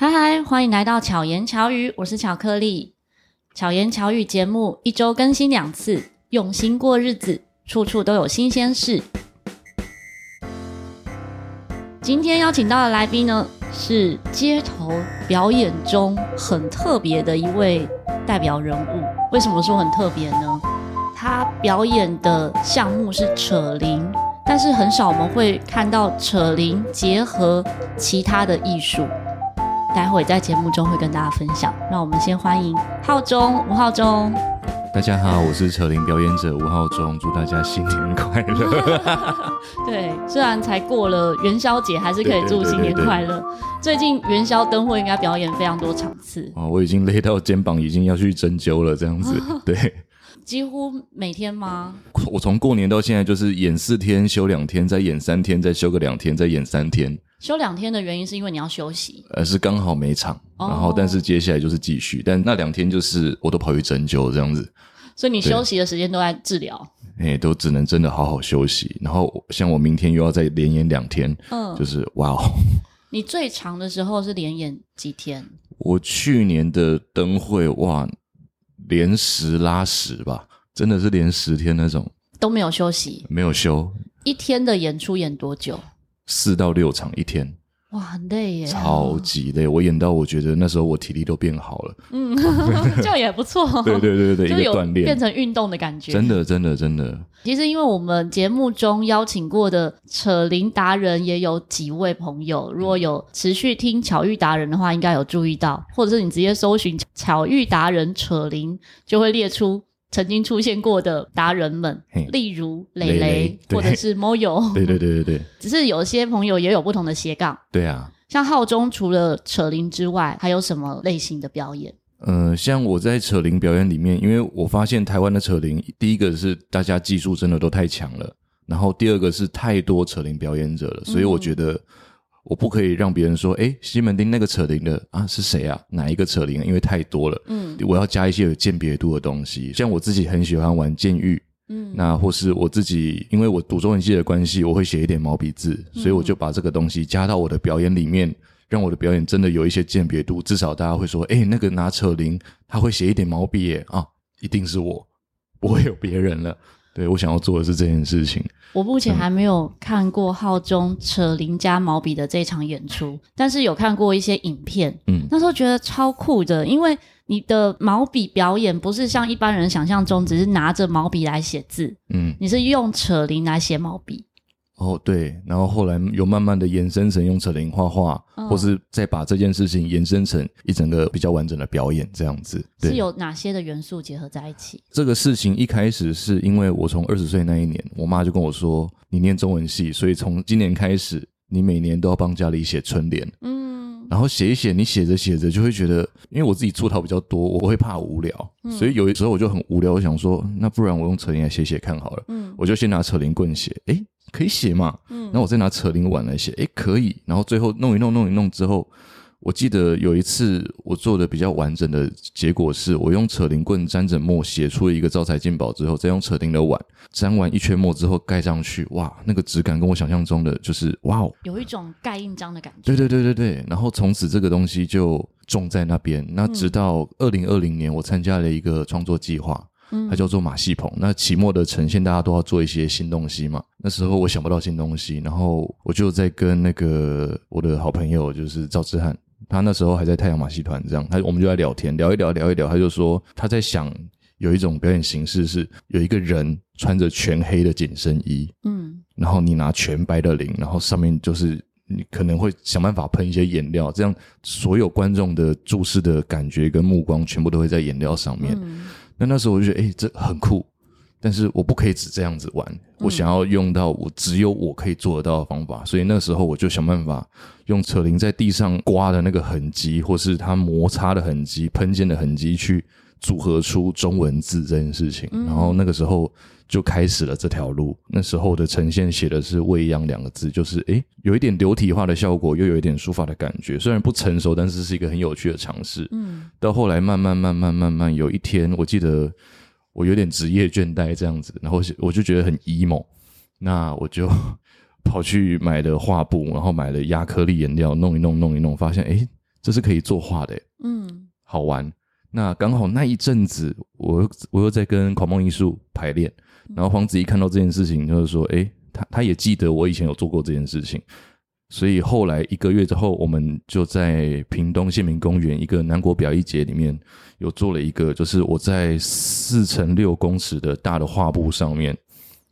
嗨嗨，欢迎来到巧言巧语，我是巧克力。巧言巧语节目一周更新两次，用心过日子，处处都有新鲜事。今天邀请到的来宾呢，是街头表演中很特别的一位代表人物。为什么说很特别呢？他表演的项目是扯铃，但是很少我们会看到扯铃结合其他的艺术。待会在节目中会跟大家分享。让我们先欢迎浩中吴浩中。大家好，我是扯铃表演者吴浩中，祝大家新年快乐。对，虽然才过了元宵节，还是可以祝新年快乐。最近元宵灯会应该表演非常多场次。哦，我已经累到肩膀，已经要去针灸了，这样子。对，几乎每天吗？我从过年到现在就是演四天，休两天，再演三天，再休个两天，再演三天。休两天的原因是因为你要休息，呃，是刚好没场，然后但是接下来就是继续，哦、但那两天就是我都跑去针灸这样子，所以你休息的时间都在治疗，哎，都只能真的好好休息。然后像我明天又要再连演两天，嗯，就是哇哦，你最长的时候是连演几天？我去年的灯会哇，连十拉十吧，真的是连十天那种。都没有休息，没有休，一天的演出演多久？四到六场一天，哇，很累耶，超级累。我演到我觉得那时候我体力都变好了，嗯，这样也不错。对对对对，就有 锻炼变成运动的感觉。真的真的真的。其实因为我们节目中邀请过的扯铃达人也有几位朋友，如果有持续听巧遇达人的话，应该有注意到，或者是你直接搜寻巧遇达人扯铃，就会列出。曾经出现过的达人们，例如蕾蕾，或者是 Moyo，对对对对对。只是有些朋友也有不同的斜杠。对啊，像浩中除了扯铃之外，还有什么类型的表演？呃，像我在扯铃表演里面，因为我发现台湾的扯铃，第一个是大家技术真的都太强了，然后第二个是太多扯铃表演者了，所以我觉得。我不可以让别人说，哎，西门町那个扯铃的啊是谁啊？哪一个扯铃？因为太多了，嗯，我要加一些有鉴别度的东西。像我自己很喜欢玩剑玉，嗯，那或是我自己，因为我读中文系的关系，我会写一点毛笔字，所以我就把这个东西加到我的表演里面，让我的表演真的有一些鉴别度，至少大家会说，哎，那个拿扯铃，他会写一点毛笔耶，啊，一定是我，不会有别人了。对，我想要做的是这件事情。我目前还没有看过浩中扯铃加毛笔的这场演出，但是有看过一些影片。嗯，那时候觉得超酷的，因为你的毛笔表演不是像一般人想象中只是拿着毛笔来写字，嗯，你是用扯铃来写毛笔。哦，对，然后后来有慢慢的延伸成用扯铃画画，哦、或是再把这件事情延伸成一整个比较完整的表演这样子。对，是有哪些的元素结合在一起？这个事情一开始是因为我从二十岁那一年，我妈就跟我说：“你念中文系，所以从今年开始，你每年都要帮家里写春联。”嗯，然后写一写，你写着写着就会觉得，因为我自己出逃比较多，我会怕无聊，嗯、所以有的时候我就很无聊，我想说，那不然我用扯铃来写写看好了。嗯，我就先拿扯铃棍写，诶可以写嘛？嗯，然后我再拿扯铃碗来写，诶，可以。然后最后弄一弄，弄一弄之后，我记得有一次我做的比较完整的结果是，我用扯铃棍沾着墨写出了一个招财进宝之后，再用扯铃的碗沾完一圈墨之后盖上去，哇，那个质感跟我想象中的就是哇哦，有一种盖印章的感觉。对对对对对。然后从此这个东西就种在那边。那直到二零二零年，我参加了一个创作计划。它叫做马戏棚。那期末的呈现，大家都要做一些新东西嘛。那时候我想不到新东西，然后我就在跟那个我的好朋友，就是赵志汉，他那时候还在太阳马戏团，这样，他我们就在聊天，聊一聊，聊一聊，他就说他在想有一种表演形式是有一个人穿着全黑的紧身衣，嗯，然后你拿全白的铃，然后上面就是你可能会想办法喷一些颜料，这样所有观众的注视的感觉跟目光全部都会在颜料上面。嗯那那时候我就觉得，哎、欸，这很酷，但是我不可以只这样子玩，我想要用到我只有我可以做得到的方法，所以那时候我就想办法用扯铃在地上刮的那个痕迹，或是它摩擦的痕迹、喷溅的痕迹，去组合出中文字这件事情。然后那个时候。就开始了这条路。那时候的呈现写的是“未央”两个字，就是诶，有一点流体化的效果，又有一点书法的感觉。虽然不成熟，但是是一个很有趣的尝试。嗯。到后来慢慢慢慢慢慢，有一天我记得我有点职业倦怠这样子，然后我就觉得很 emo，那我就跑去买了画布，然后买了压克力颜料，弄一弄弄一弄，发现诶，这是可以作画的，嗯，好玩。那刚好那一阵子，我我又在跟狂梦艺术排练，然后黄子怡看到这件事情，就是说，诶，他他也记得我以前有做过这件事情，所以后来一个月之后，我们就在屏东县民公园一个南国表艺节里面，有做了一个，就是我在四乘六公尺的大的画布上面，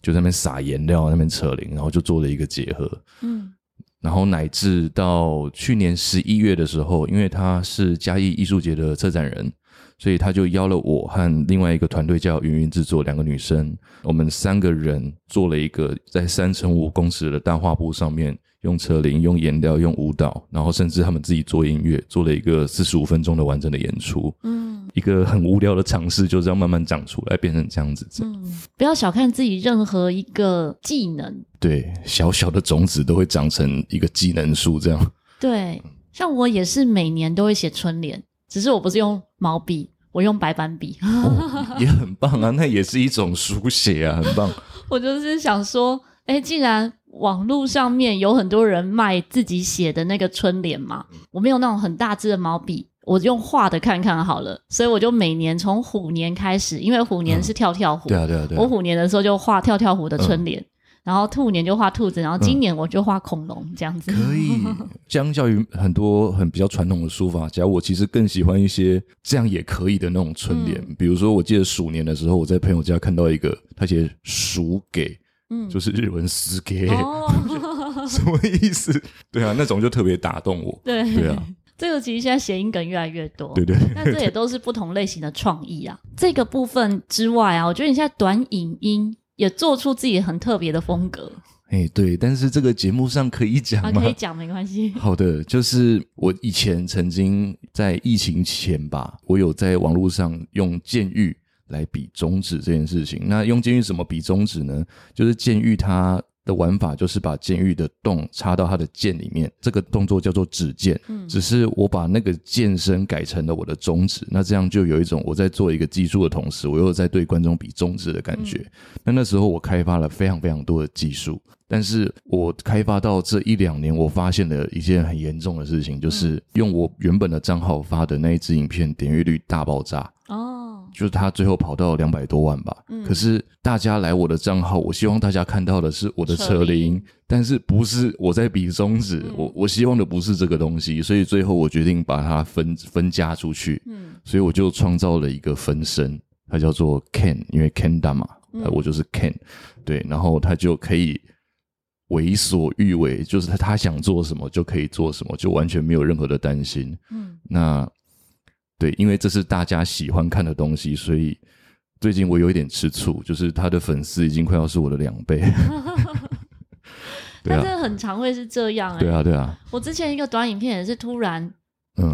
就在那边撒颜料，那边扯铃，然后就做了一个结合，嗯，然后乃至到去年十一月的时候，因为他是嘉义艺术节的策展人。所以他就邀了我和另外一个团队叫云云制作，两个女生，我们三个人做了一个在三乘五公尺的大画布上面，用车铃、用颜料、用舞蹈，然后甚至他们自己做音乐，做了一个四十五分钟的完整的演出。嗯，一个很无聊的尝试，就这样慢慢长出来，变成这样子。嗯，不要小看自己任何一个技能，对，小小的种子都会长成一个技能树这样。对，像我也是每年都会写春联。只是我不是用毛笔，我用白板笔，哦，也很棒啊，那也是一种书写啊，很棒。我就是想说，哎，既然网络上面有很多人卖自己写的那个春联嘛，我没有那种很大支的毛笔，我用画的看看好了。所以我就每年从虎年开始，因为虎年是跳跳虎，嗯、对啊对啊对啊，我虎年的时候就画跳跳虎的春联。嗯然后兔年就画兔子，然后今年我就画恐龙，这样子。可以，相较于很多很比较传统的书法家，我其实更喜欢一些这样也可以的那种春联。嗯、比如说，我记得鼠年的时候，我在朋友家看到一个，他写“鼠给”，嗯，就是日文“死给”，哦、什么意思？对啊，那种就特别打动我。对对啊，这个其实现在谐音梗越来越多。对对，那这也都是不同类型的创意啊。这个部分之外啊，我觉得你现在短影音。也做出自己很特别的风格，哎、欸，对，但是这个节目上可以讲吗？啊、可以讲，没关系。好的，就是我以前曾经在疫情前吧，我有在网络上用监狱来比中指这件事情。那用监狱怎么比中指呢？就是监狱它。的玩法就是把监狱的洞插到它的剑里面，这个动作叫做指剑。嗯，只是我把那个剑身改成了我的中指，那这样就有一种我在做一个技术的同时，我又在对观众比中指的感觉。那那时候我开发了非常非常多的技术，但是我开发到这一两年，我发现了一件很严重的事情，就是用我原本的账号发的那一支影片，点阅率大爆炸。哦。就是他最后跑到两百多万吧，嗯，可是大家来我的账号，我希望大家看到的是我的车铃，但是不是我在比中指，嗯，我我希望的不是这个东西，所以最后我决定把它分分家出去，嗯，所以我就创造了一个分身，它叫做 Ken，因为 Kendama 嘛，嗯，我就是 Ken，对，然后他就可以为所欲为，就是他他想做什么就可以做什么，就完全没有任何的担心，嗯，那。对，因为这是大家喜欢看的东西，所以最近我有一点吃醋，就是他的粉丝已经快要是我的两倍。那啊，但这很常会是这样哎。对啊，对啊。我之前一个短影片也是突然，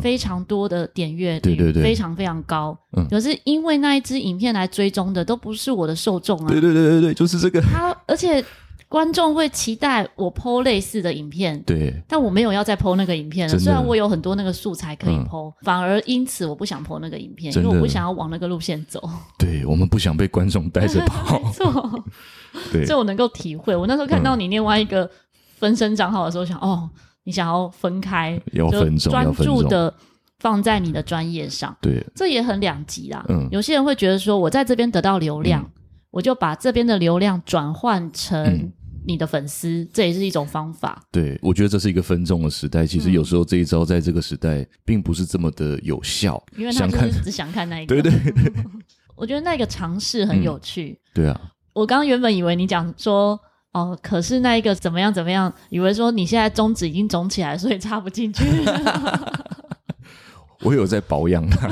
非常多的点阅率，对对对，非常非常高。嗯，可是因为那一支影片来追踪的都不是我的受众啊。对对对对对，就是这个。他而且。观众会期待我 po 类似的影片，对，但我没有要再 po 那个影片了。虽然我有很多那个素材可以嗯，反而因此我不想 po 那个影片，因为我不想要往那个路线走。对，我们不想被观众带着跑，没错。对，所以我能够体会。我那时候看到你另外一个分身账号的时候，想，嗯，哦，你想要分开，要分众，专注的放在你的专业上。对，这也很两极啦。嗯，有些人会觉得说，我在这边得到流量，嗯，我就把这边的流量转换成。嗯你的粉丝，这也是一种方法。对，我觉得这是一个分众的时代。其实有时候这一招在这个时代并不是这么的有效，因为他就是只想看那一个。对 对对，我觉得那个尝试很有趣。嗯、对啊，我刚刚原本以为你讲说哦，可是那一个怎么样怎么样，以为说你现在中指已经肿起来，所以插不进去。我有在保养它，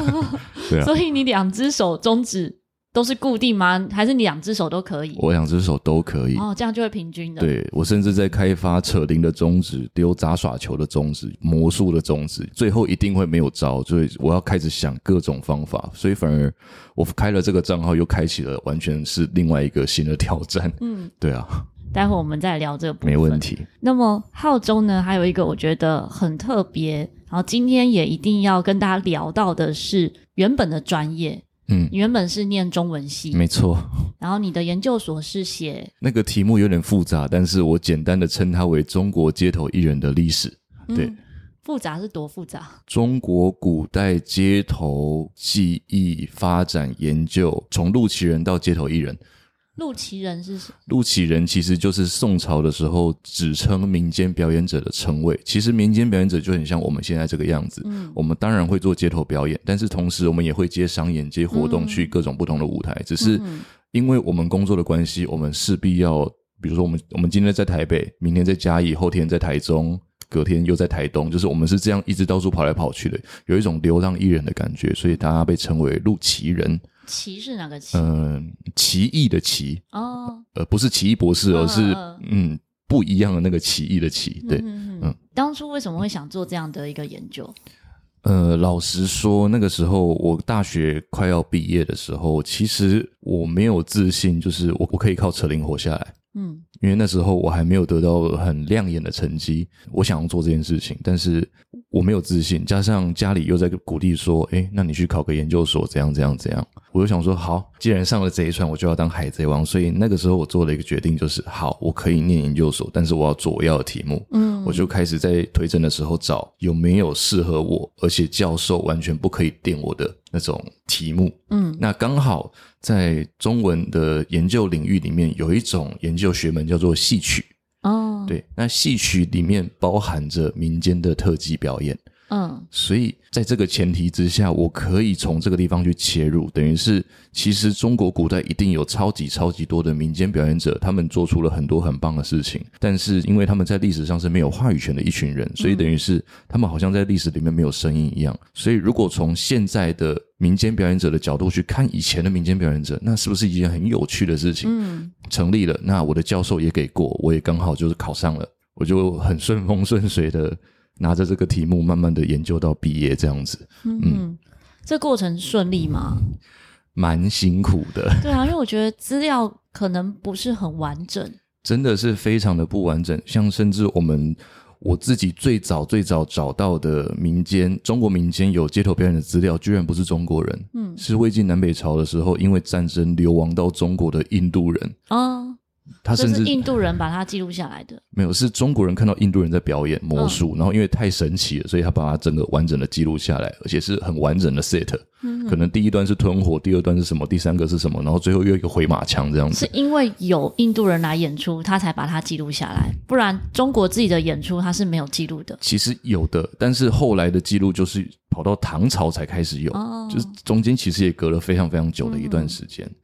对啊，所以你两只手中指。都是固定吗？还是你两只手都可以？我两只手都可以。哦，这样就会平均的。对，我甚至在开发扯铃的中指、丢杂耍球的中指、魔术的中指，最后一定会没有招，所以我要开始想各种方法。所以反而我开了这个账号，又开启了完全是另外一个新的挑战。嗯，对啊。待会我们再聊这个部分。没问题。那么浩中呢，还有一个我觉得很特别，然后今天也一定要跟大家聊到的是原本的专业。嗯，你原本是念中文系，没错。然后你的研究所是写那个题目有点复杂，但是我简单的称它为中国街头艺人的历史。对，复杂是多复杂？中国古代街头技艺发展研究，从陆奇人到街头艺人。陆奇人是谁？陆奇人其实就是宋朝的时候只称民间表演者的称谓。其实民间表演者就很像我们现在这个样子。嗯，我们当然会做街头表演，但是同时我们也会接商演、接活动，去各种不同的舞台。只是因为我们工作的关系，我们势必要，比如说我们我们今天在台北，明天在嘉义，后天在台中。隔天又在台东，就是我们是这样一直到处跑来跑去的，有一种流浪艺人的感觉，所以大家被称为陆奇人。奇是哪个奇？嗯、呃，奇异的奇哦，呃，不是奇异博士，而是嗯不一样的那个奇异的奇。对，嗯，嗯，当初为什么会想做这样的一个研究？呃，老实说，那个时候我大学快要毕业的时候，其实我没有自信，就是我我可以靠扯铃活下来。嗯，因为那时候我还没有得到很亮眼的成绩，我想要做这件事情，但是我没有自信，加上家里又在鼓励说：“诶，那你去考个研究所，怎样怎样怎样。”我就想说：“好，既然上了这一船，我就要当海贼王。”所以那个时候我做了一个决定，就是好，我可以念研究所，但是我要做我要的题目。嗯，我就开始在推甄的时候找有没有适合我，而且教授完全不可以定我的那种题目。嗯，那刚好。在中文的研究领域里面，有一种研究学门叫做戏曲。哦，对，那戏曲里面包含着民间的特技表演。嗯，所以在这个前提之下，我可以从这个地方去切入，等于是其实中国古代一定有超级超级多的民间表演者，他们做出了很多很棒的事情，但是因为他们在历史上是没有话语权的一群人，所以等于是他们好像在历史里面没有声音一样。所以如果从现在的民间表演者的角度去看以前的民间表演者，那是不是一件很有趣的事情？嗯，成立了，那我的教授也给过，我也刚好就是考上了，我就很顺风顺水的。拿着这个题目，慢慢的研究到毕业这样子。嗯，嗯，这过程顺利吗？蛮辛苦的。对啊，因为我觉得资料可能不是很完整。真的是非常的不完整。像甚至我们我自己最早最早找到的民间中国民间有街头表演的资料，居然不是中国人。嗯，是魏晋南北朝的时候，因为战争流亡到中国的印度人。哦。他甚至是印度人把它记录下来的，没有，是中国人看到印度人在表演魔术，嗯、然后因为太神奇了，所以他把它整个完整的记录下来，而且是很完整的 set。嗯，可能第一段是吞火，第二段是什么，第三个是什么，然后最后又一个回马枪这样子。是因为有印度人来演出，他才把它记录下来，不然中国自己的演出他是没有记录的。其实有的，但是后来的记录就是跑到唐朝才开始有，哦、就是中间其实也隔了非常非常久的一段时间。嗯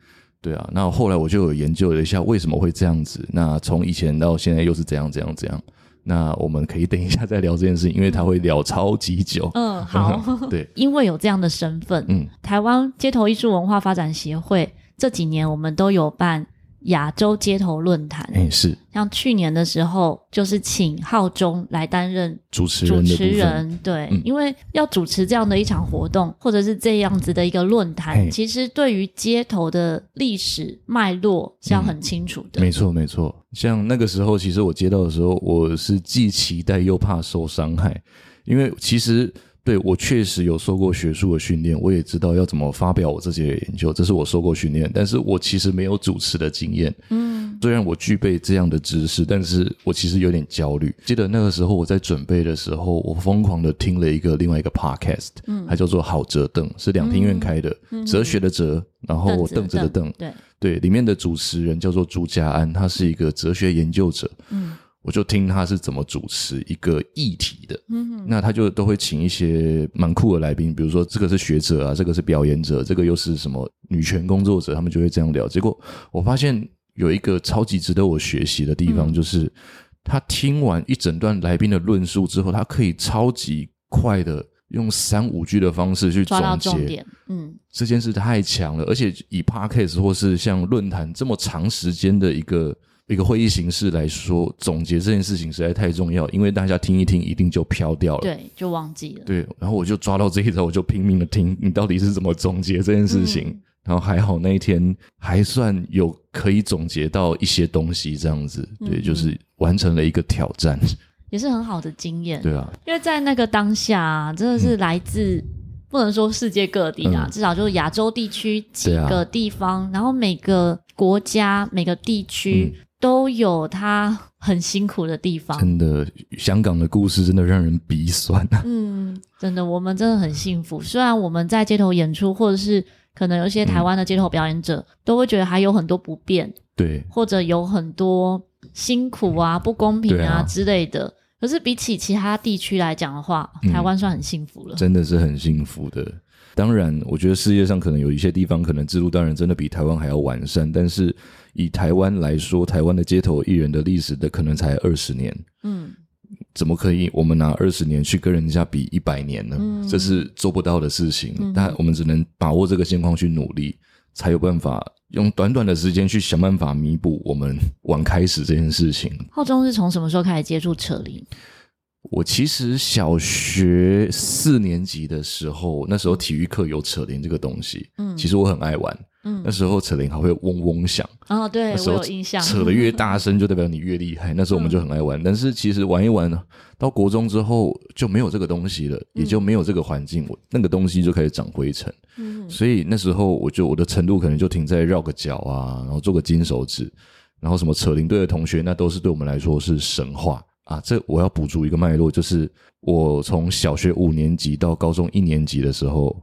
对啊，那后来我就有研究了一下为什么会这样子。那从以前到现在又是怎样怎样怎样？那我们可以等一下再聊这件事情，因为他会聊超级久。嗯，好。对，因为有这样的身份，嗯，台湾街头艺术文化发展协会这几年我们都有办。亚洲街头论坛，哎，是像去年的时候，就是请浩中来担任主持人。主持人对，嗯、因为要主持这样的一场活动，或者是这样子的一个论坛，嘿其实对于街头的历史脉络是要很清楚的。嗯、没错，没错。像那个时候，其实我接到的时候，我是既期待又怕受伤害，因为其实。对，我确实有受过学术的训练，我也知道要怎么发表我自己的研究，这是我受过训练。但是我其实没有主持的经验。嗯，虽然我具备这样的知识，但是我其实有点焦虑。记得那个时候我在准备的时候，我疯狂的听了一个另外一个 podcast，嗯，它叫做好哲凳，是两厅院开的，嗯、哲学的哲，然后凳子的凳，对对，里面的主持人叫做朱家安，他是一个哲学研究者。嗯。我就听他是怎么主持一个议题的，嗯，那他就都会请一些蛮酷的来宾，比如说这个是学者啊，这个是表演者，这个又是什么女权工作者，他们就会这样聊。结果我发现有一个超级值得我学习的地方，就是他听完一整段来宾的论述之后，他可以超级快的用三五句的方式去总结，嗯，这件事太强了，而且以 Podcast 或是像论坛这么长时间的一个。一个会议形式来说，总结这件事情实在太重要，因为大家听一听，一定就飘掉了，对，就忘记了。对，然后我就抓到这一招，我就拼命的听你到底是怎么总结这件事情。嗯、然后还好那一天还算有可以总结到一些东西，这样子，对，嗯、就是完成了一个挑战，也是很好的经验。对啊，因为在那个当下、啊，真的是来自、嗯、不能说世界各地啊，嗯、至少就是亚洲地区几个地方，啊、然后每个国家每个地区。嗯都有他很辛苦的地方。真的，香港的故事真的让人鼻酸。嗯，真的，我们真的很幸福。虽然我们在街头演出，或者是可能有一些台湾的街头表演者，嗯、都会觉得还有很多不便，对，或者有很多辛苦啊、不公平啊之类的。可是比起其他地区来讲的话，台湾算很幸福了，嗯，真的是很幸福的。当然，我觉得世界上可能有一些地方，可能制度当然真的比台湾还要完善。但是以台湾来说，台湾的街头艺人的历史的可能才二十年，嗯，怎么可以我们拿二十年去跟人家比一百年呢？嗯，这是做不到的事情。嗯，但我们只能把握这个现况去努力，才有办法用短短的时间去想办法弥补我们晚开始这件事情。浩中是从什么时候开始接触扯铃？我其实小学四年级的时候，那时候体育课有扯铃这个东西，嗯，其实我很爱玩，嗯，那时候扯铃还会嗡嗡响，哦，对，那时候我有印象，扯得越大声就代表你越厉害，那时候我们就很爱玩，嗯，但是其实玩一玩呢到国中之后就没有这个东西了，嗯，也就没有这个环境，我那个东西就开始长灰尘，嗯，所以那时候我就我的程度可能就停在绕个脚啊，然后做个金手指，然后什么扯铃队的同学，那都是对我们来说是神话。啊，这我要补足一个脉络，就是我从小学五年级到高中一年级的时候，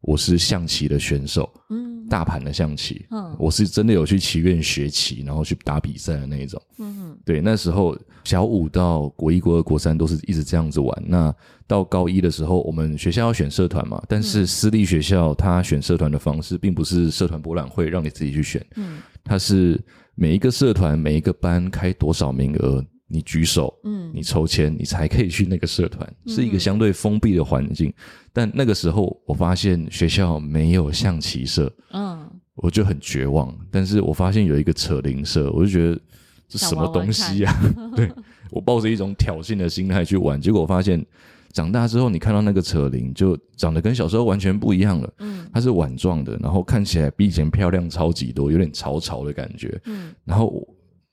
我是象棋的选手，嗯，大盘的象棋，嗯，我是真的有去棋院学棋，然后去打比赛的那一种，嗯，对，那时候小五到国一、国二、国三都是一直这样子玩。那到高一的时候，我们学校要选社团嘛，但是私立学校他选社团的方式并不是社团博览会让你自己去选，嗯，他是每一个社团每一个班开多少名额。你举手，嗯，你抽签，你才可以去那个社团，是一个相对封闭的环境。但那个时候，我发现学校没有象棋社，嗯，我就很绝望。但是我发现有一个扯铃社，我就觉得这什么东西啊？对，我抱着一种挑衅的心态去玩，结果我发现长大之后，你看到那个扯铃就长得跟小时候完全不一样了。嗯，它是碗状的，然后看起来比以前漂亮超级多，有点潮潮的感觉。嗯，然后。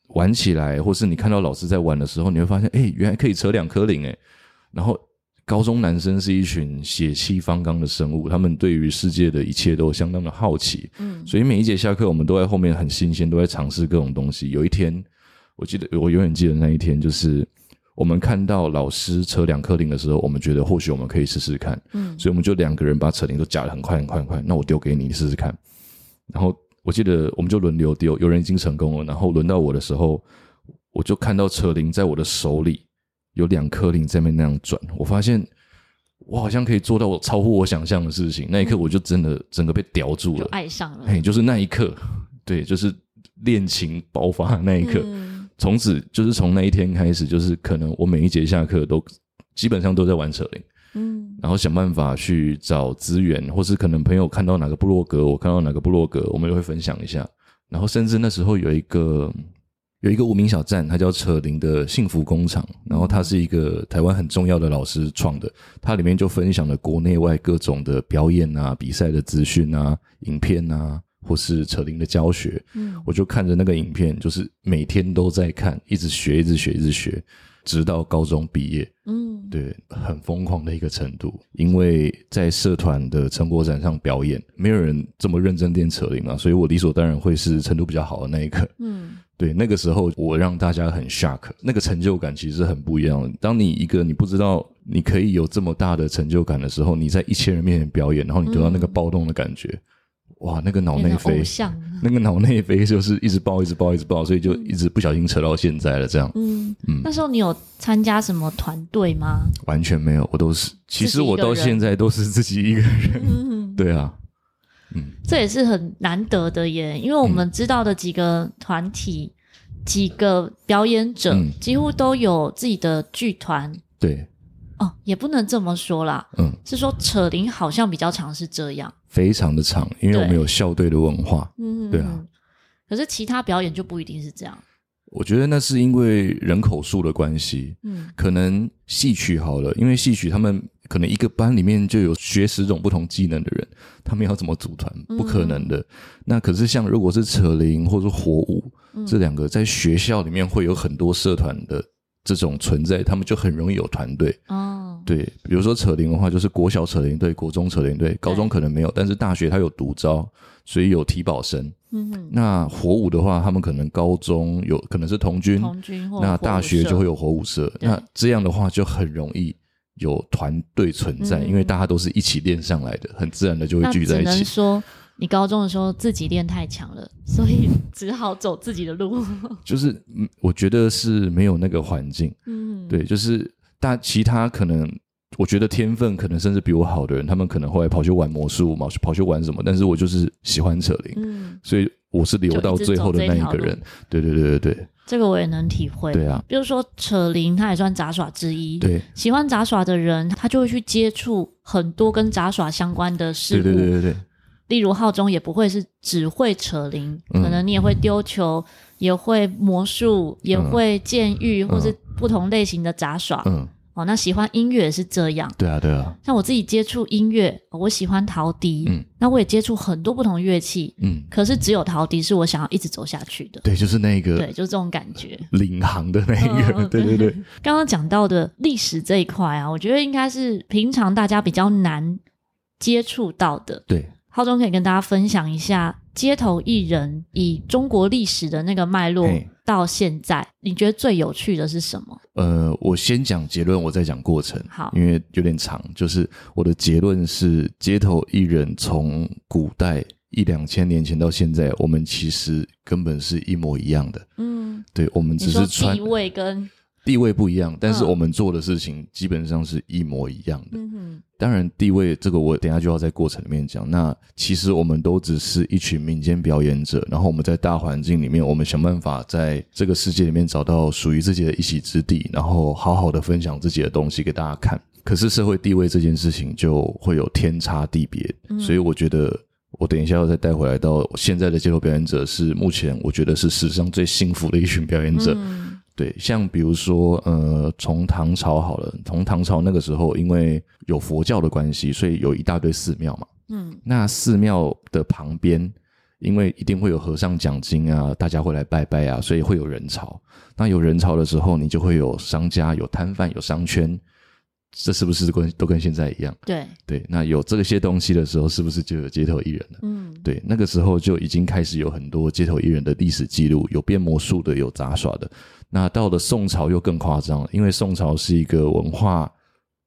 玩起来，或是你看到老师在玩的时候，你会发现，哎、欸，原来可以扯两颗铃，哎。然后，高中男生是一群血气方刚的生物，他们对于世界的一切都相当的好奇，嗯，所以每一节下课，我们都在后面很新鲜，都在尝试各种东西。有一天，我记得我永远记得那一天，就是我们看到老师扯两颗铃的时候，我们觉得或许我们可以试试看，嗯，所以我们就两个人把扯铃都夹得很快很快很快，那我丢给你，你试试看，然后。我记得我们就轮流丢，有人已经成功了，然后轮到我的时候，我就看到扯铃在我的手里有两颗铃在那那样转，我发现我好像可以做到我超乎我想象的事情。那一刻我就真的整个被叼住了，爱上了。嘿，就是那一刻，对，就是恋情爆发的那一刻。从此就是从那一天开始，就是可能我每一节下课都基本上都在玩扯铃。嗯，然后想办法去找资源，或是可能朋友看到哪个部落格，我看到哪个部落格，我们也会分享一下。然后甚至那时候有一个有一个无名小站，它叫扯铃的幸福工厂，然后它是一个台湾很重要的老师创的，它里面就分享了国内外各种的表演啊、比赛的资讯啊、影片啊，或是扯铃的教学。嗯，我就看着那个影片，就是每天都在看，一直学，一直学，一直学。直到高中毕业，嗯，对，很疯狂的一个程度。因为在社团的成果展上表演，没有人这么认真练扯铃嘛，所以我理所当然会是程度比较好的那一个。嗯，对，那个时候我让大家很 shock，那个成就感其实很不一样。当你一个你不知道你可以有这么大的成就感的时候，你在一千人面前表演，然后你得到那个暴动的感觉。嗯哇，那个脑内飞，那个脑内飞就是一直爆，一直爆，一直爆，所以就一直不小心扯到现在了。这样，嗯嗯。那时候你有参加什么团队吗？完全没有，我都是，其实我到现在都是自己一个人。嗯，对啊，嗯，这也是很难得的耶，因为我们知道的几个团体、嗯、几个表演者，几乎都有自己的剧团。对。哦，也不能这么说啦。嗯，是说扯铃好像比较常是这样，非常的长，因为我们有校队的文化。嗯，对啊。可是其他表演就不一定是这样。我觉得那是因为人口数的关系。嗯，可能戏曲好了，因为戏曲他们可能一个班里面就有学十种不同技能的人，他们要怎么组团？不可能的。嗯、那可是像如果是扯铃或者火舞、嗯、这两个，在学校里面会有很多社团的。这种存在，他们就很容易有团队。哦，对，比如说扯铃的话，就是国小扯铃队、国中扯铃队，高中可能没有，但是大学它有独招，所以有体保生。嗯哼，那火舞的话，他们可能高中有可能是童军，童军或那大学就会有火舞社。那这样的话就很容易有团队存在，嗯，因为大家都是一起练上来的，很自然的就会聚在一起。只能说你高中的时候自己练太强了，所以只好走自己的路。就是，我觉得是没有那个环境。嗯，对，就是但其他可能。我觉得天分可能甚至比我好的人，他们可能后来跑去玩魔术嘛，跑去玩什么？但是我就是喜欢扯铃，嗯，所以我是留到最后的那一个人。对对对对对，这个我也能体会。对啊，比如说扯铃，它也算杂耍之一。对，喜欢杂耍的人，他就会去接触很多跟杂耍相关的事物。对对对对对。例如浩中也不会是只会扯铃，嗯，可能你也会丢球，也会魔术，也会剑玉，嗯，或是不同类型的杂耍。嗯。哦，那喜欢音乐也是这样。对啊，对啊。像我自己接触音乐，我喜欢陶笛。嗯，那我也接触很多不同乐器。嗯，可是只有陶笛是我想要一直走下去的。对，就是那个。对，就是这种感觉。领航的那一个。对对对。刚刚讲到的历史这一块啊，我觉得应该是平常大家比较难接触到的。对。浩中可以跟大家分享一下街头艺人以中国历史的那个脉络到现在，你觉得最有趣的是什么？呃，我先讲结论，我再讲过程。好，因为有点长。就是我的结论是，街头艺人从古代一两千年前到现在，我们其实根本是一模一样的。嗯，对，我们只是穿地位跟。地位不一样，但是我们做的事情基本上是一模一样的。嗯哼，当然地位这个我等下就要在过程里面讲。那其实我们都只是一群民间表演者，然后我们在大环境里面，我们想办法在这个世界里面找到属于自己的一席之地，然后好好的分享自己的东西给大家看。可是社会地位这件事情就会有天差地别，所以我觉得我等一下要再带回来到现在的街头表演者是目前我觉得是史上最幸福的一群表演者。对，像比如说，呃，从唐朝好了，从唐朝那个时候，因为有佛教的关系，所以有一大堆寺庙嘛。嗯，那寺庙的旁边，因为一定会有和尚讲经啊，大家会来拜拜啊，所以会有人潮。那有人潮的时候，你就会有商家、有摊贩、有商圈，这是不是跟都跟现在一样？对对，那有这些东西的时候，是不是就有街头艺人了？嗯，对，那个时候就已经开始有很多街头艺人的历史记录，有变魔术的，有杂耍的。那到了宋朝又更夸张了，因为宋朝是一个文化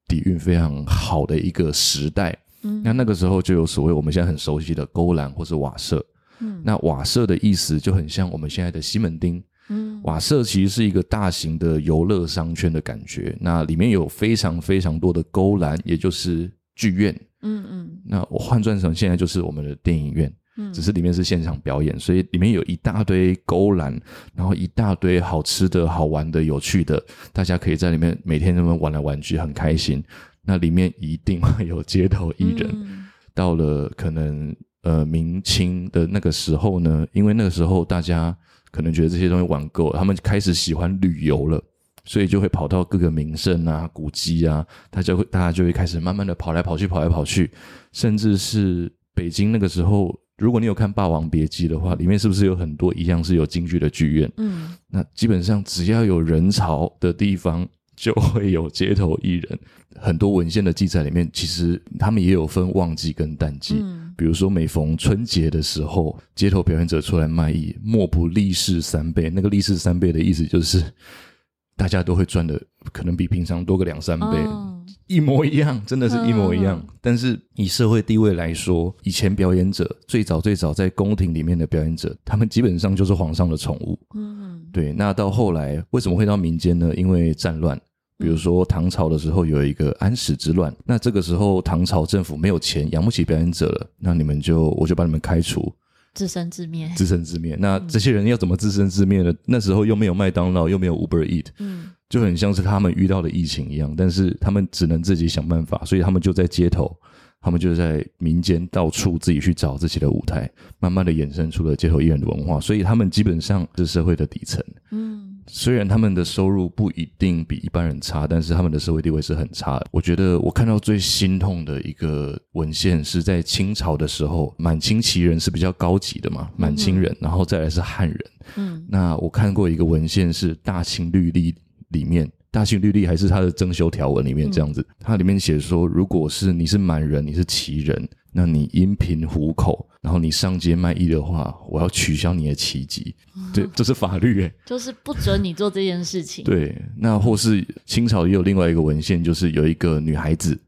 底蕴非常好的一个时代。嗯，那那个时候就有所谓我们现在很熟悉的勾栏或是瓦舍。嗯，那瓦舍的意思就很像我们现在的西门町。嗯，瓦舍其实是一个大型的游乐商圈的感觉，那里面有非常非常多的勾栏，也就是剧院。嗯嗯，那我换转成现在就是我们的电影院。嗯，只是里面是现场表演，所以里面有一大堆勾栏，然后一大堆好吃的、好玩的、有趣的，大家可以在里面每天那么玩来玩去，很开心。那里面一定会有街头艺人。嗯、到了可能呃明清的那个时候呢，因为那个时候大家可能觉得这些东西玩够了，他们开始喜欢旅游了，所以就会跑到各个名胜啊、古迹啊，大家会大家就会开始慢慢的跑来跑去、跑来跑去，甚至是北京那个时候。如果你有看《霸王别姬》的话，里面是不是有很多一样是有京剧的剧院？嗯，那基本上只要有人潮的地方，就会有街头艺人。很多文献的记载里面，其实他们也有分旺季跟淡季。嗯，比如说每逢春节的时候，街头表演者出来卖艺，莫不利市三倍。那个利市三倍的意思就是，大家都会赚的可能比平常多个两三倍。哦一模一样，真的是一模一样。但是以社会地位来说，以前表演者最早最早在宫廷里面的表演者，他们基本上就是皇上的宠物。嗯，对。那到后来为什么会到民间呢？因为战乱，比如说唐朝的时候有一个安史之乱，那这个时候唐朝政府没有钱养不起表演者了，那你们就我就把你们开除，自生自灭，自生自灭。那这些人要怎么自生自灭呢？那时候又没有麦当劳，又没有 Uber Eat。嗯。就很像是他们遇到的疫情一样，但是他们只能自己想办法，所以他们就在街头，他们就在民间到处自己去找自己的舞台，慢慢的衍生出了街头艺人的文化，所以他们基本上是社会的底层。嗯，虽然他们的收入不一定比一般人差，但是他们的社会地位是很差的。我觉得我看到最心痛的一个文献是在清朝的时候，满清旗人是比较高级的嘛，满清人，然后再来是汉人。嗯，那我看过一个文献是《大清律例》。里面大清律例还是它的增修条文里面这样子，它里面写说，如果是你是满人，你是旗人，那你因贫糊口，然后你上街卖艺的话，我要取消你的旗籍。嗯、对，这是法律诶，就是不准你做这件事情。对，那或是清朝也有另外一个文献，就是有一个女孩子。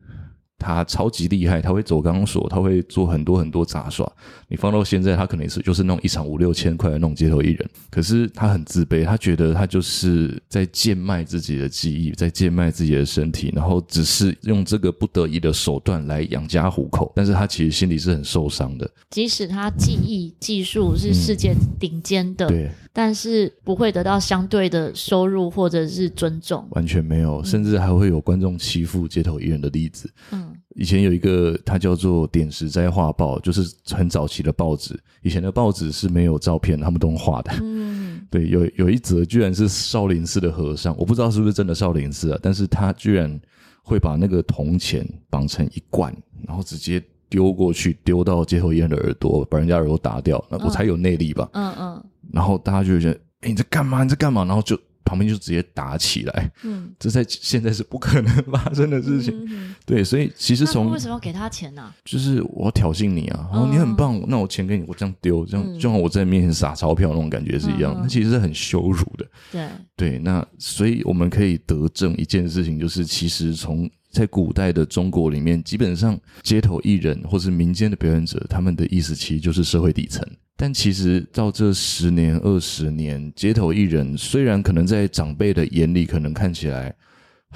他超级厉害，他会走钢索，他会做很多很多杂耍。你放到现在，他可能是就是那种一场五六千块的那种街头艺人。可是他很自卑，他觉得他就是在贱卖自己的技艺，在贱卖自己的身体，然后只是用这个不得已的手段来养家糊口。但是他其实心里是很受伤的。即使他技艺技术是世界顶尖的，嗯、对，但是不会得到相对的收入或者是尊重，完全没有，甚至还会有观众欺负街头艺人的例子。嗯。以前有一个，它叫做《点石斋画报》，就是很早期的报纸。以前的报纸是没有照片，他们都用画的。嗯，对，有有一则居然是少林寺的和尚，我不知道是不是真的少林寺啊，但是他居然会把那个铜钱绑成一罐，然后直接丢过去，丢到街头艺人的耳朵，把人家耳朵打掉。那我才有内力吧？嗯嗯。然后大家就觉得，哎，你在干嘛？你在干嘛？然后就。旁边就直接打起来，嗯，这在现在是不可能发生的事情，嗯、对，所以其实从为什么要给他钱呢、啊？就是我要挑衅你啊，然后你很棒，嗯、那我钱给你，我这样丢，这样、嗯、就像我在你面前撒钞票那种感觉是一样，那、嗯、其实是很羞辱的，对对，那所以我们可以得证一件事情，就是其实从在古代的中国里面，基本上街头艺人或是民间的表演者，他们的意思其实就是社会底层。但其实到这十年、二十年，街头艺人虽然可能在长辈的眼里，可能看起来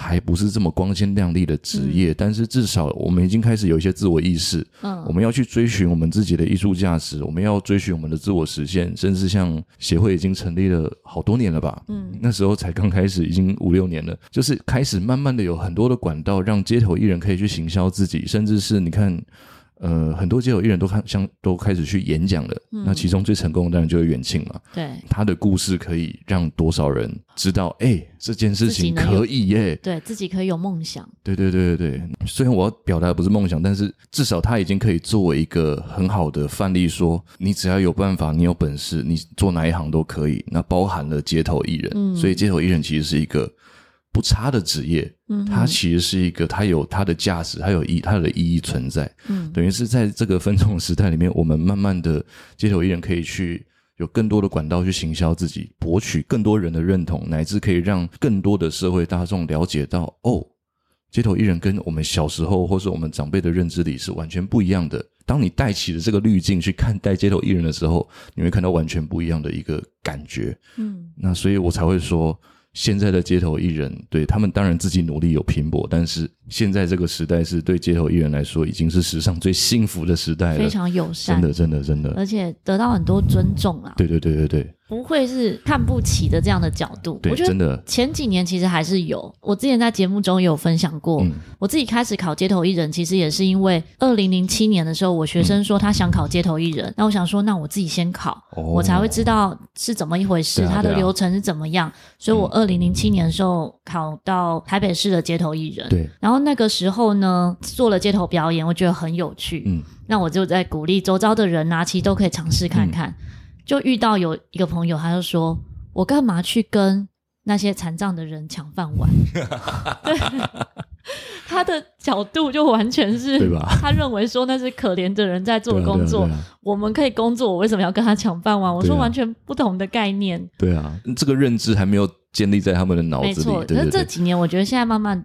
还不是这么光鲜亮丽的职业，嗯、但是至少我们已经开始有一些自我意识。嗯，我们要去追寻我们自己的艺术价值，我们要追寻我们的自我实现，甚至像协会已经成立了好多年了吧？嗯，那时候才刚开始，已经五六年了，就是开始慢慢的有很多的管道，让街头艺人可以去行销自己，甚至是你看。呃，很多街头艺人都看，像都开始去演讲了。嗯、那其中最成功的当然就是远庆嘛。对，他的故事可以让多少人知道？哎、欸，这件事情可以耶、欸。对自己可以有梦想。对对对对对。虽然我要表达的不是梦想，但是至少他已经可以作为一个很好的范例说，说你只要有办法，你有本事，你做哪一行都可以。那包含了街头艺人，嗯、所以街头艺人其实是一个。不差的职业，嗯，它其实是一个，它有它的价值，它有意，它的意义存在，嗯，等于是在这个分众时代里面，我们慢慢的街头艺人可以去有更多的管道去行销自己，博取更多人的认同，乃至可以让更多的社会大众了解到，哦，街头艺人跟我们小时候或是我们长辈的认知里是完全不一样的。当你带起了这个滤镜去看待街头艺人的时候，你会看到完全不一样的一个感觉，嗯，那所以我才会说。现在的街头艺人，对他们当然自己努力有拼搏，但是现在这个时代是对街头艺人来说已经是史上最幸福的时代了，非常友善，真的真的真的，而且得到很多尊重啊！对对对对对。不会是看不起的这样的角度，对，我觉得前几年其实还是有。我之前在节目中有分享过，嗯、我自己开始考街头艺人，其实也是因为二零零七年的时候，我学生说他想考街头艺人，那、嗯、我想说，那我自己先考，哦、我才会知道是怎么一回事，它、啊、的流程是怎么样。啊、所以我二零零七年的时候考到台北市的街头艺人，对，然后那个时候呢，做了街头表演，我觉得很有趣，嗯，那我就在鼓励周遭的人啊，其实都可以尝试看看。嗯就遇到有一个朋友，他就说：“我干嘛去跟那些残障的人抢饭碗？” 对，他的角度就完全是，对吧？他认为说那是可怜的人在做工作，啊啊啊、我们可以工作，我为什么要跟他抢饭碗？我说完全不同的概念。对啊，这个认知还没有建立在他们的脑子里。没错，可是这几年我觉得现在慢慢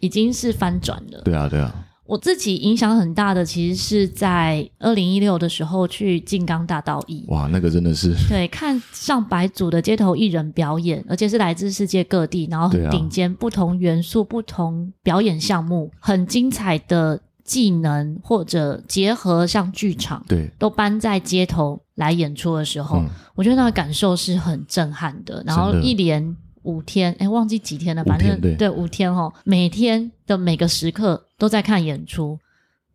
已经是翻转了。对啊，对啊。我自己影响很大的，其实是在二零一六的时候去静冈大道艺。哇，那个真的是 对，看上百组的街头艺人表演，而且是来自世界各地，然后很顶尖，不同元素、不同表演项目，很精彩的技能或者结合像剧场，对，都搬在街头来演出的时候，嗯、我觉得那个感受是很震撼的。然后一连。五天，哎，忘记几天了，反正对，对五天哦，每天的每个时刻都在看演出，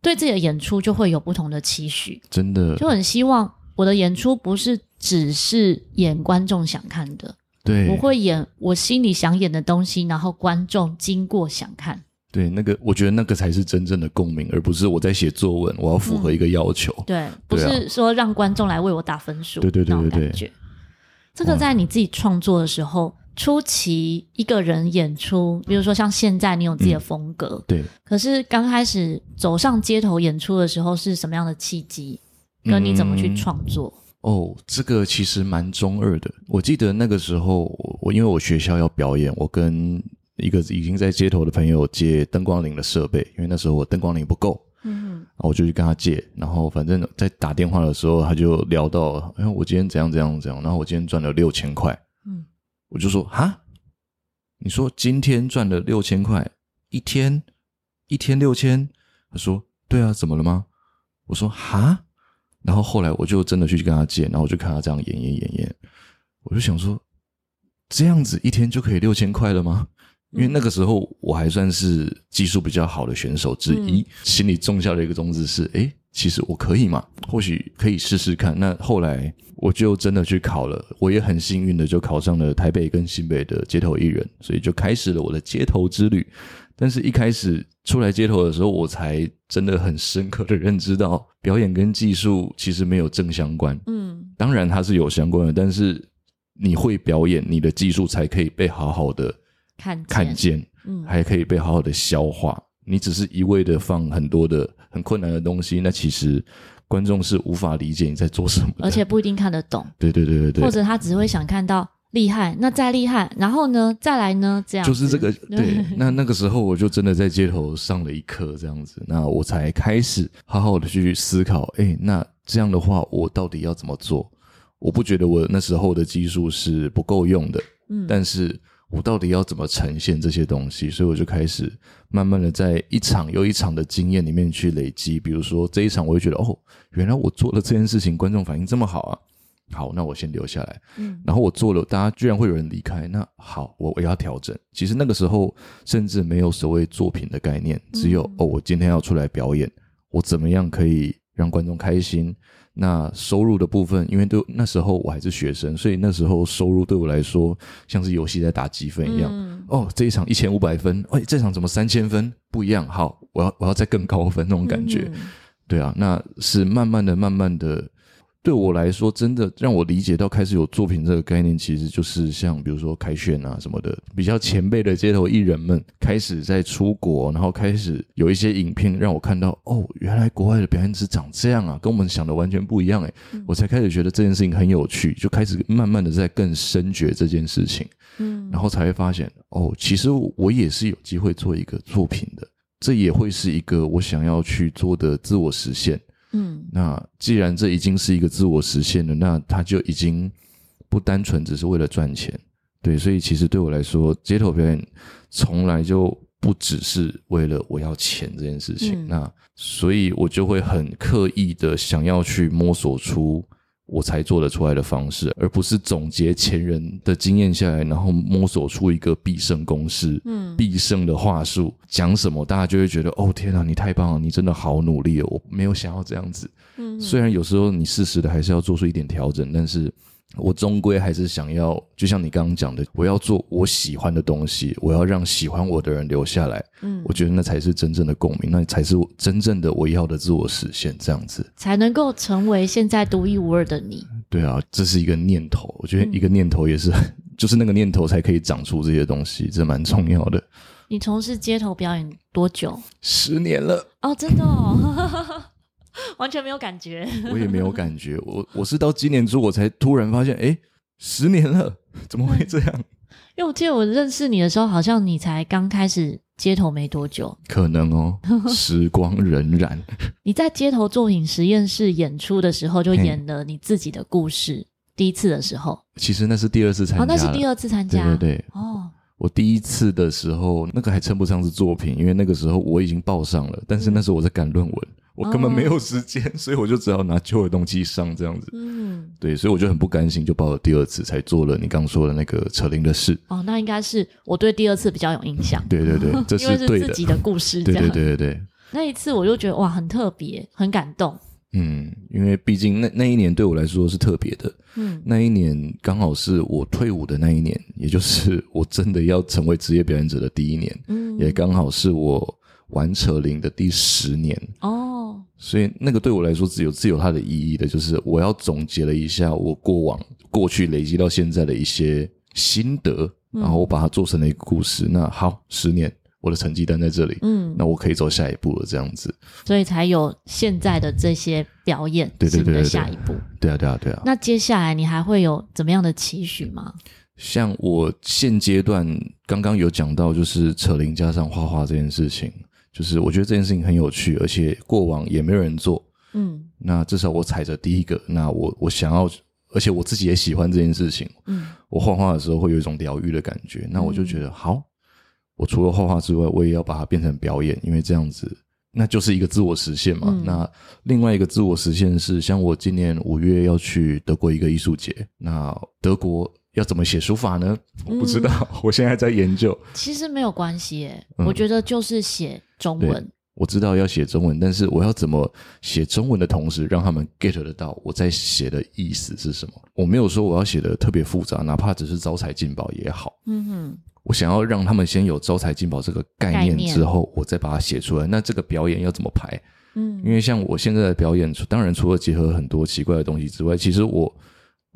对自己的演出就会有不同的期许，真的。就很希望我的演出不是只是演观众想看的，对，我会演我心里想演的东西，然后观众经过想看，对，那个我觉得那个才是真正的共鸣，而不是我在写作文，我要符合一个要求，嗯、对，不是说让观众来为我打分数，对对对对对，这个在你自己创作的时候。初期一个人演出，比如说像现在你有自己的风格，嗯、对。可是刚开始走上街头演出的时候，是什么样的契机？跟你怎么去创作？嗯、哦，这个其实蛮中二的。我记得那个时候，我因为我学校要表演，我跟一个已经在街头的朋友借灯光铃的设备，因为那时候我灯光铃不够，嗯，我就去跟他借。然后反正在打电话的时候，他就聊到，哎，我今天怎样怎样怎样，然后我今天赚了六千块，嗯，我就说，哈，你说今天赚了六千块，一天一天六千？他说，对啊，怎么了吗？我说，哈。然后后来我就真的去跟他借，然后我就看他这样演演演演，我就想说，这样子一天就可以六千块了吗？因为那个时候我还算是技术比较好的选手之一，嗯、心里种下了一个种子是，诶，其实我可以嘛，或许可以试试看。那后来我就真的去考了，我也很幸运的就考上了台北跟新北的街头艺人，所以就开始了我的街头之旅。但是，一开始出来街头的时候，我才真的很深刻的认知到，表演跟技术其实没有正相关。嗯，当然它是有相关的，但是你会表演，你的技术才可以被好好的看见，看见，嗯，还可以被好好的消化。你只是一味的放很多的很困难的东西，那其实观众是无法理解你在做什么，而且不一定看得懂。对对对对对，或者他只会想看到。厉害，那再厉害，然后呢，再来呢，这样就是这个 对。那那个时候，我就真的在街头上了一课，这样子，那我才开始好好的去思考，哎，那这样的话，我到底要怎么做？我不觉得我那时候的技术是不够用的，嗯，但是我到底要怎么呈现这些东西？所以我就开始慢慢的在一场又一场的经验里面去累积。比如说这一场，我会觉得，哦，原来我做了这件事情，观众反应这么好啊。好，那我先留下来。嗯，然后我做了，大家居然会有人离开，那好，我我要调整。其实那个时候甚至没有所谓作品的概念，只有、嗯、哦，我今天要出来表演，我怎么样可以让观众开心？那收入的部分，因为对那时候我还是学生，所以那时候收入对我来说像是游戏在打积分一样。嗯、哦，这一场一千五百分，哎，这场怎么三千分？不一样。好，我要我要再更高分那种感觉。嗯、对啊，那是慢慢的、慢慢的。对我来说，真的让我理解到开始有作品这个概念，其实就是像比如说凯旋啊什么的，比较前辈的街头艺人们开始在出国，然后开始有一些影片让我看到，哦，原来国外的表演者长这样啊，跟我们想的完全不一样诶，我才开始觉得这件事情很有趣，就开始慢慢的在更深觉这件事情，嗯，然后才会发现，哦，其实我也是有机会做一个作品的，这也会是一个我想要去做的自我实现。嗯，那既然这已经是一个自我实现了，那他就已经不单纯只是为了赚钱，对，所以其实对我来说，街头表演从来就不只是为了我要钱这件事情，嗯、那所以我就会很刻意的想要去摸索出。我才做得出来的方式，而不是总结前人的经验下来，然后摸索出一个必胜公式、嗯，必胜的话术，讲什么大家就会觉得哦，天啊，你太棒了，你真的好努力哦，我没有想要这样子。嗯，虽然有时候你适时的还是要做出一点调整，但是。我终归还是想要，就像你刚刚讲的，我要做我喜欢的东西，我要让喜欢我的人留下来。嗯，我觉得那才是真正的共鸣，那才是真正的我要的自我实现，这样子才能够成为现在独一无二的你。对啊，这是一个念头，我觉得一个念头也是，嗯、就是那个念头才可以长出这些东西，这蛮重要的。你从事街头表演多久？十年了。哦，真的哦。完全没有感觉，我也没有感觉。我我是到今年初我才突然发现，哎，十年了，怎么会这样？因为我记得我认识你的时候，好像你才刚开始街头没多久。可能哦，时光荏苒。你在街头作品实验室演出的时候，就演了你自己的故事。第一次的时候，其实那是第二次参加。哦，那是第二次参加，对对对。哦，我第一次的时候，那个还称不上是作品，因为那个时候我已经报上了，但是那时候我在赶论文。嗯我根本没有时间，哦、所以我就只好拿旧的东西上这样子。嗯，对，所以我就很不甘心，就报了第二次，才做了你刚说的那个扯铃的事。哦，那应该是我对第二次比较有印象。对对对，这是对的，因为是自己的故事。对对对对对，那一次我就觉得哇，很特别，很感动。嗯，因为毕竟那那一年对我来说是特别的。嗯，那一年刚好是我退伍的那一年，也就是我真的要成为职业表演者的第一年。嗯，也刚好是我玩扯铃的第十年。哦。所以那个对我来说只有自有它的意义的，就是我要总结了一下我过往过去累积到现在的一些心得，然后我把它做成了一个故事。那好，十年。我的成绩单在这里，嗯，那我可以走下一步了，这样子，所以才有现在的这些表演，对对对，下一步，对啊对啊对啊。那接下来你还会有怎么样的期许吗？像我现阶段刚刚有讲到，就是扯铃加上画画这件事情，就是我觉得这件事情很有趣，而且过往也没有人做，嗯，那至少我踩着第一个，那我我想要，而且我自己也喜欢这件事情，嗯，我画画的时候会有一种疗愈的感觉，那我就觉得好。我除了画画之外，我也要把它变成表演，因为这样子，那就是一个自我实现嘛。嗯、那另外一个自我实现是，像我今年五月要去德国一个艺术节，那德国要怎么写书法呢？我不知道，嗯、我现在在研究。其实没有关系耶，嗯、我觉得就是写中文。我知道要写中文，但是我要怎么写中文的同时，让他们 get 得到我在写的意思是什么？我没有说我要写的特别复杂，哪怕只是招财进宝也好。嗯哼。我想要让他们先有招财进宝这个概念之后，我再把它写出来。那这个表演要怎么排？嗯，因为像我现在的表演，当然除了结合很多奇怪的东西之外，其实我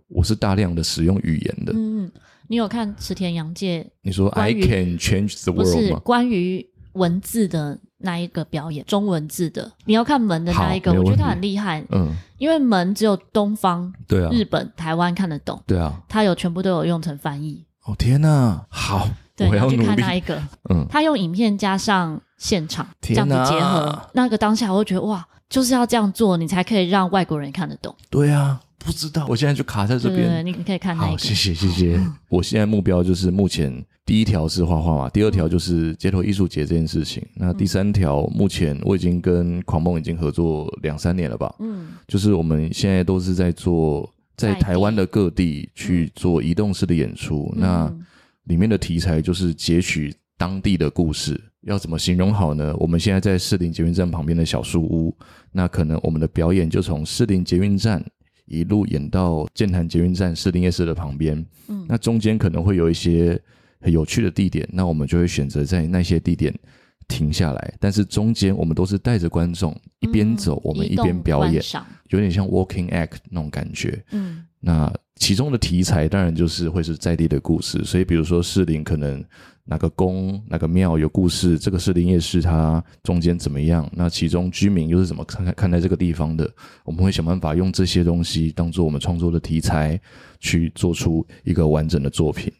我是大量的使用语言的。嗯，你有看池田洋介？你说 I can change the world 吗？关于文字的那一个表演，中文字的。你要看门的那一个，我觉得他很厉害。嗯，因为门只有东方、对啊、日本、台湾看得懂。对啊，他有全部都有用成翻译。哦天呐，好，对，我要去看那一个。嗯，他用影片加上现场这样子结合，那个当下我会觉得哇，就是要这样做，你才可以让外国人看得懂。对啊，不知道，我现在就卡在这边。对，你可以看那个。好，谢谢谢谢。我现在目标就是目前第一条是画画嘛，第二条就是街头艺术节这件事情。那第三条目前我已经跟狂梦已经合作两三年了吧？嗯，就是我们现在都是在做。在台湾的各地去做移动式的演出，嗯、那里面的题材就是截取当地的故事，要怎么形容好呢？我们现在在士林捷运站旁边的小树屋，那可能我们的表演就从士林捷运站一路演到剑潭捷运站士林夜市的旁边，嗯，那中间可能会有一些很有趣的地点，那我们就会选择在那些地点停下来，但是中间我们都是带着观众一边走，我们一边表演。有点像 walking act 那种感觉，嗯，那其中的题材当然就是会是在地的故事，所以比如说士林可能哪个宫、哪个庙有故事，这个士林夜市它中间怎么样？那其中居民又是怎么看看待这个地方的？我们会想办法用这些东西当做我们创作的题材，去做出一个完整的作品。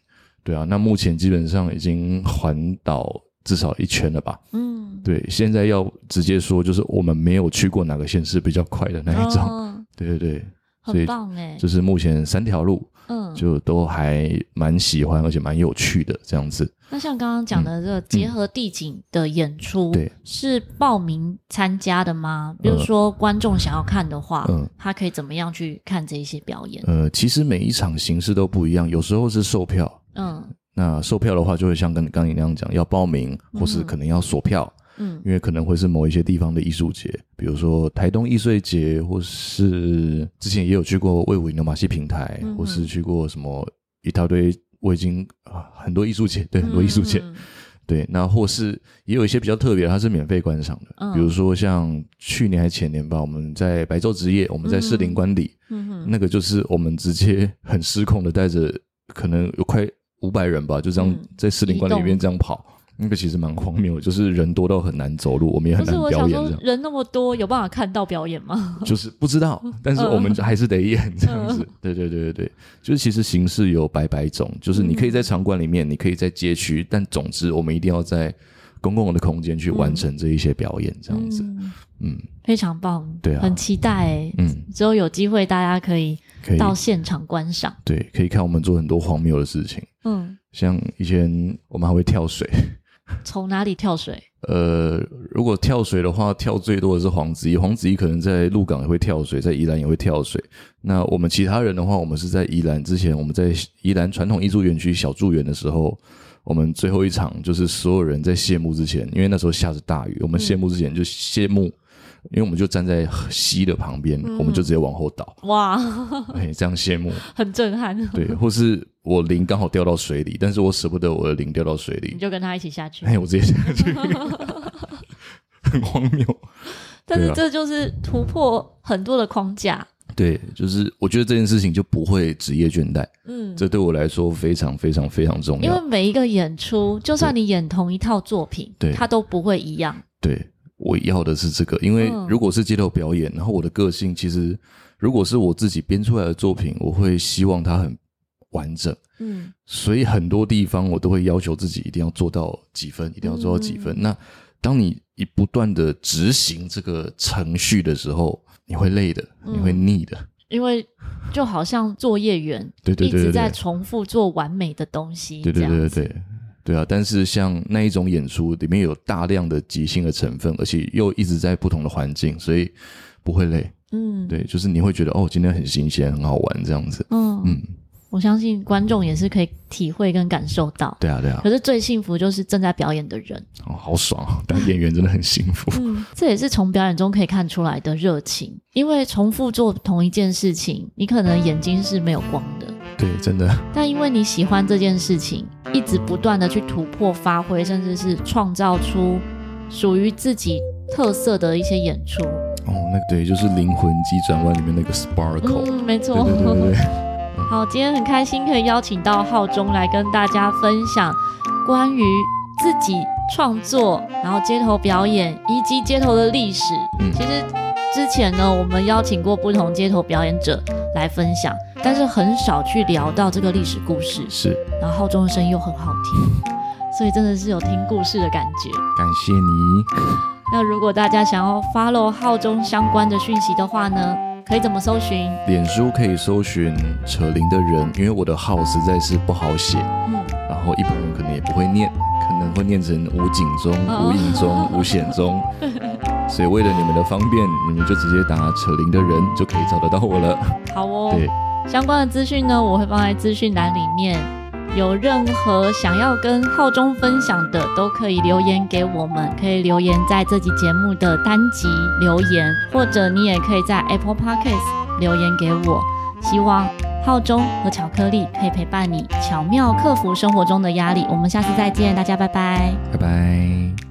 对啊，那目前基本上已经环岛至少一圈了吧？嗯。对，现在要直接说，就是我们没有去过哪个县市比较快的那一种。哦、对对对，很棒哎！就是目前三条路，嗯，就都还蛮喜欢，而且蛮有趣的这样子。那像刚刚讲的这个结合地景的演出，对、嗯，是报名参加的吗？嗯、比如说观众想要看的话，嗯，他可以怎么样去看这一些表演？呃，其实每一场形式都不一样，有时候是售票，嗯，那售票的话就会像跟刚刚你那样讲，要报名，或是可能要锁票。嗯嗯，因为可能会是某一些地方的艺术节，比如说台东艺穗节，或是之前也有去过魏武营的马戏平台，嗯、或是去过什么一大堆，我已经啊很多艺术节，对，很多艺术节，嗯、对，那或是也有一些比较特别，它是免费观赏的，嗯、比如说像去年还前年吧，我们在白昼之夜，我们在士林官邸，嗯哼，那个就是我们直接很失控的带着可能有快五百人吧，就这样在士林官里面这样跑。那个其实蛮荒谬，就是人多到很难走路，我们也很难表演人那么多，有办法看到表演吗？就是不知道，但是我们还是得演这样子。对对对对对，就是其实形式有百百种，就是你可以在场馆里面，你可以在街区，但总之我们一定要在公共的空间去完成这一些表演，这样子。嗯，非常棒，对啊，很期待。嗯，之后有机会大家可以到现场观赏，对，可以看我们做很多荒谬的事情。嗯，像以前我们还会跳水。从哪里跳水？呃，如果跳水的话，跳最多的是黄子怡。黄子怡可能在鹿港也会跳水，在宜兰也会跳水。那我们其他人的话，我们是在宜兰之前，我们在宜兰传统艺术园区小筑园的时候，我们最后一场就是所有人在谢幕之前，因为那时候下着大雨，我们谢幕之前就谢幕。嗯因为我们就站在溪的旁边，嗯、我们就直接往后倒。哇，哎，这样羡慕，很震撼。对，或是我铃刚好掉到水里，但是我舍不得我的铃掉到水里，你就跟他一起下去。哎，我直接下去，很荒谬。但是这就是突破很多的框架。对，就是我觉得这件事情就不会职业倦怠。嗯，这对我来说非常非常非常重要。因为每一个演出，就算你演同一套作品，对，它都不会一样。对，我要的是这个，因为如果是街头表演，然后我的个性其实，如果是我自己编出来的作品，我会希望它很完整。嗯，所以很多地方我都会要求自己一定要做到几分，一定要做到几分。嗯、那当你一不断的执行这个程序的时候，你会累的，你会腻的，嗯、因为就好像作业员，对对对，一直在重复做完美的东西，对对对对对，啊。但是像那一种演出里面有大量的即兴的成分，而且又一直在不同的环境，所以不会累。嗯，对，就是你会觉得哦，今天很新鲜，很好玩这样子。嗯嗯。我相信观众也是可以体会跟感受到。对啊，对啊。可是最幸福就是正在表演的人。哦，好爽啊！当演员真的很幸福。嗯，这也是从表演中可以看出来的热情。因为重复做同一件事情，你可能眼睛是没有光的。对，真的。但因为你喜欢这件事情，一直不断的去突破、发挥，甚至是创造出属于自己特色的一些演出。哦，那个对，就是《灵魂急转弯》里面那个 Sparkle。嗯，没错。对对对对对。好，今天很开心可以邀请到浩中来跟大家分享关于自己创作，然后街头表演以及街头的历史。嗯，其实之前呢，我们邀请过不同街头表演者来分享，但是很少去聊到这个历史故事。是，然后浩中的声音又很好听，所以真的是有听故事的感觉。感谢你。那如果大家想要 follow 浩中相关的讯息的话呢？可以怎么搜寻？脸书可以搜寻扯铃的人，因为我的号实在是不好写，嗯，然后一般人可能也不会念，可能会念成无景中、无影中、无险中，所以为了你们的方便，你们就直接打扯铃的人就可以找得到我了。好哦，对，相关的资讯呢，我会放在资讯栏里面。有任何想要跟浩中分享的，都可以留言给我们，可以留言在这集节目的单集留言，或者你也可以在 Apple Podcast 留言给我。希望浩中和巧克力可以陪伴你，巧妙克服生活中的压力。我们下次再见，大家拜拜，拜拜。